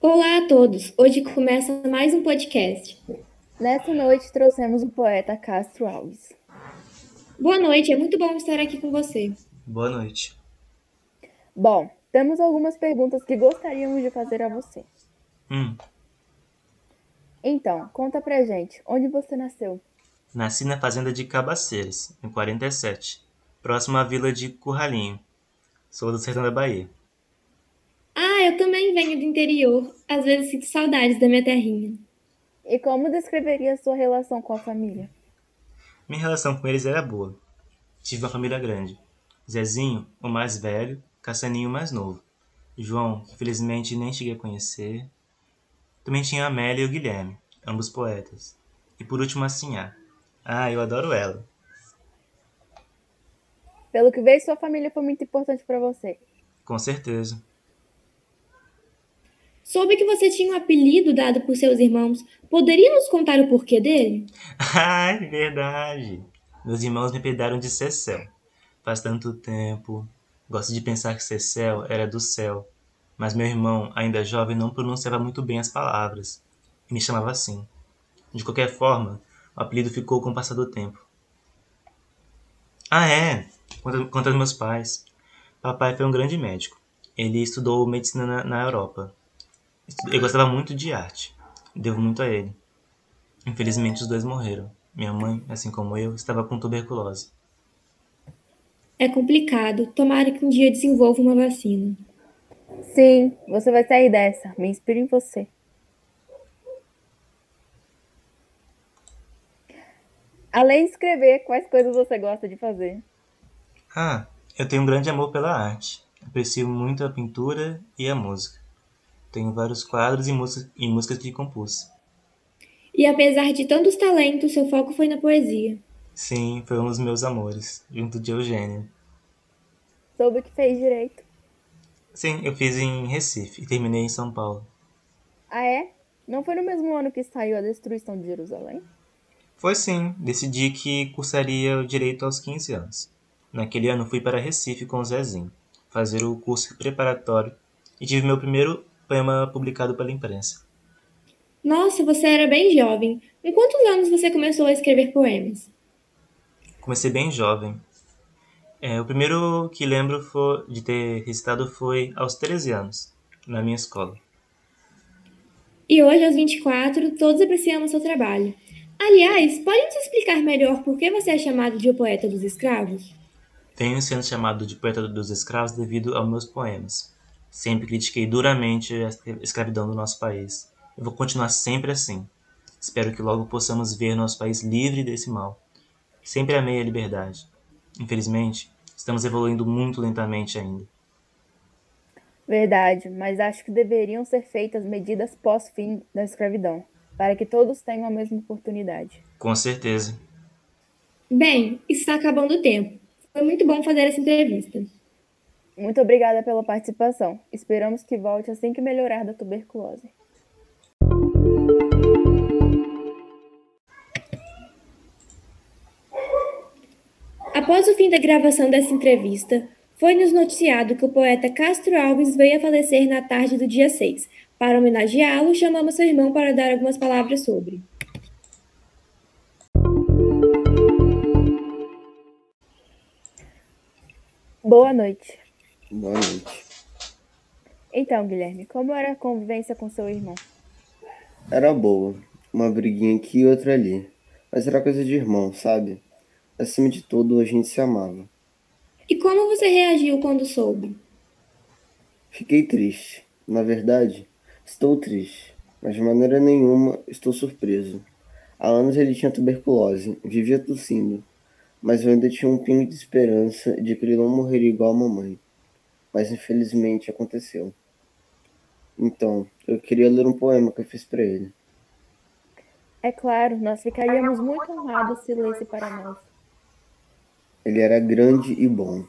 Olá a todos! Hoje começa mais um podcast. Nessa noite trouxemos o poeta Castro Alves. Boa noite, é muito bom estar aqui com você. Boa noite. Bom, temos algumas perguntas que gostaríamos de fazer a você. Hum, Então, conta pra gente, onde você nasceu? nasci na fazenda de Cabaceiras, em 47, próximo à vila de Curralinho. Sou do sertão da Bahia. Eu também venho do interior. Às vezes sinto saudades da minha terrinha. E como descreveria a sua relação com a família? Minha relação com eles era boa. Tive uma família grande. Zezinho, o mais velho, Cassianinho, o mais novo. João, que felizmente nem cheguei a conhecer. Também tinha a Amélia e o Guilherme, ambos poetas. E por último a Sinhá. Ah, eu adoro ela. Pelo que vejo, sua família foi muito importante pra você. Com certeza. Soube que você tinha um apelido dado por seus irmãos. Poderia nos contar o porquê dele? Ai, verdade. Meus irmãos me apelidaram de Cecel. Faz tanto tempo. Gosto de pensar que Cecel era do céu. Mas meu irmão, ainda jovem, não pronunciava muito bem as palavras. E me chamava assim. De qualquer forma, o apelido ficou com o passar do tempo. Ah, é. Quanto, quanto aos meus pais. Papai foi um grande médico. Ele estudou medicina na, na Europa. Eu gostava muito de arte. Devo muito a ele. Infelizmente, os dois morreram. Minha mãe, assim como eu, estava com tuberculose. É complicado. Tomara que um dia desenvolva uma vacina. Sim, você vai sair dessa. Me inspiro em você. Além de escrever, quais coisas você gosta de fazer? Ah, eu tenho um grande amor pela arte. Aprecio muito a pintura e a música. Tenho vários quadros e, música, e músicas que compus. E apesar de tantos talentos, seu foco foi na poesia. Sim, foi um dos meus amores, junto de Eugênio. Soube que fez direito. Sim, eu fiz em Recife e terminei em São Paulo. Ah, é? Não foi no mesmo ano que saiu a destruição de Jerusalém? Foi sim, decidi que cursaria o direito aos 15 anos. Naquele ano fui para Recife com o Zezinho, fazer o curso preparatório e tive meu primeiro poema publicado pela imprensa. Nossa, você era bem jovem. Com quantos anos você começou a escrever poemas? Comecei bem jovem. É, o primeiro que lembro foi- de ter recitado foi aos 13 anos, na minha escola. E hoje, aos 24, todos apreciamos seu trabalho. Aliás, pode nos explicar melhor por que você é chamado de o poeta dos escravos? Venho sendo chamado de poeta dos escravos devido aos meus poemas. Sempre critiquei duramente a escra- escravidão do nosso país. Eu vou continuar sempre assim. Espero que logo possamos ver nosso país livre desse mal. Sempre amei a liberdade. Infelizmente, estamos evoluindo muito lentamente ainda. Verdade, mas acho que deveriam ser feitas medidas pós-fim da escravidão, para que todos tenham a mesma oportunidade. Com certeza. Bem, está acabando o tempo. Foi muito bom fazer essa entrevista. Muito obrigada pela participação. Esperamos que volte assim que melhorar da tuberculose. Após o fim da gravação dessa entrevista, foi-nos noticiado que o poeta Castro Alves veio a falecer na tarde do dia 6. Para homenageá-lo, chamamos seu irmão para dar algumas palavras sobre. Boa noite. Boa noite. Então, Guilherme, como era a convivência com seu irmão? Era boa. Uma briguinha aqui e outra ali. Mas era coisa de irmão, sabe? Acima de tudo, a gente se amava. E como você reagiu quando soube? Fiquei triste. Na verdade, estou triste. Mas de maneira nenhuma estou surpreso. Há anos ele tinha tuberculose, vivia tossindo. Mas eu ainda tinha um pingo de esperança de que ele não morreria igual a mamãe. Mas infelizmente aconteceu. Então, eu queria ler um poema que eu fiz para ele. É claro, nós ficaríamos muito honrados se lesse para nós. Ele era grande e bom,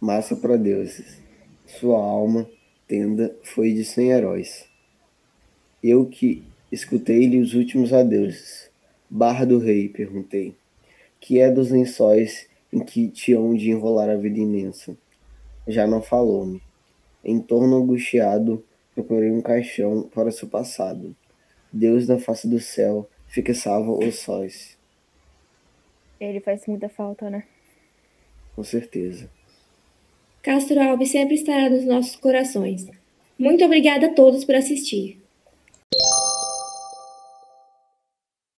massa para deuses. Sua alma, tenda, foi de cem heróis. Eu que escutei-lhe os últimos adeuses. Barra do rei, perguntei. Que é dos lençóis em que te hão de enrolar a vida imensa? Já não falou-me. Em torno angustiado, procurei um caixão para seu passado. Deus na face do céu, fique salvo os sóis. Ele faz muita falta, né? Com certeza. Castro Alves sempre estará nos nossos corações. Muito obrigada a todos por assistir.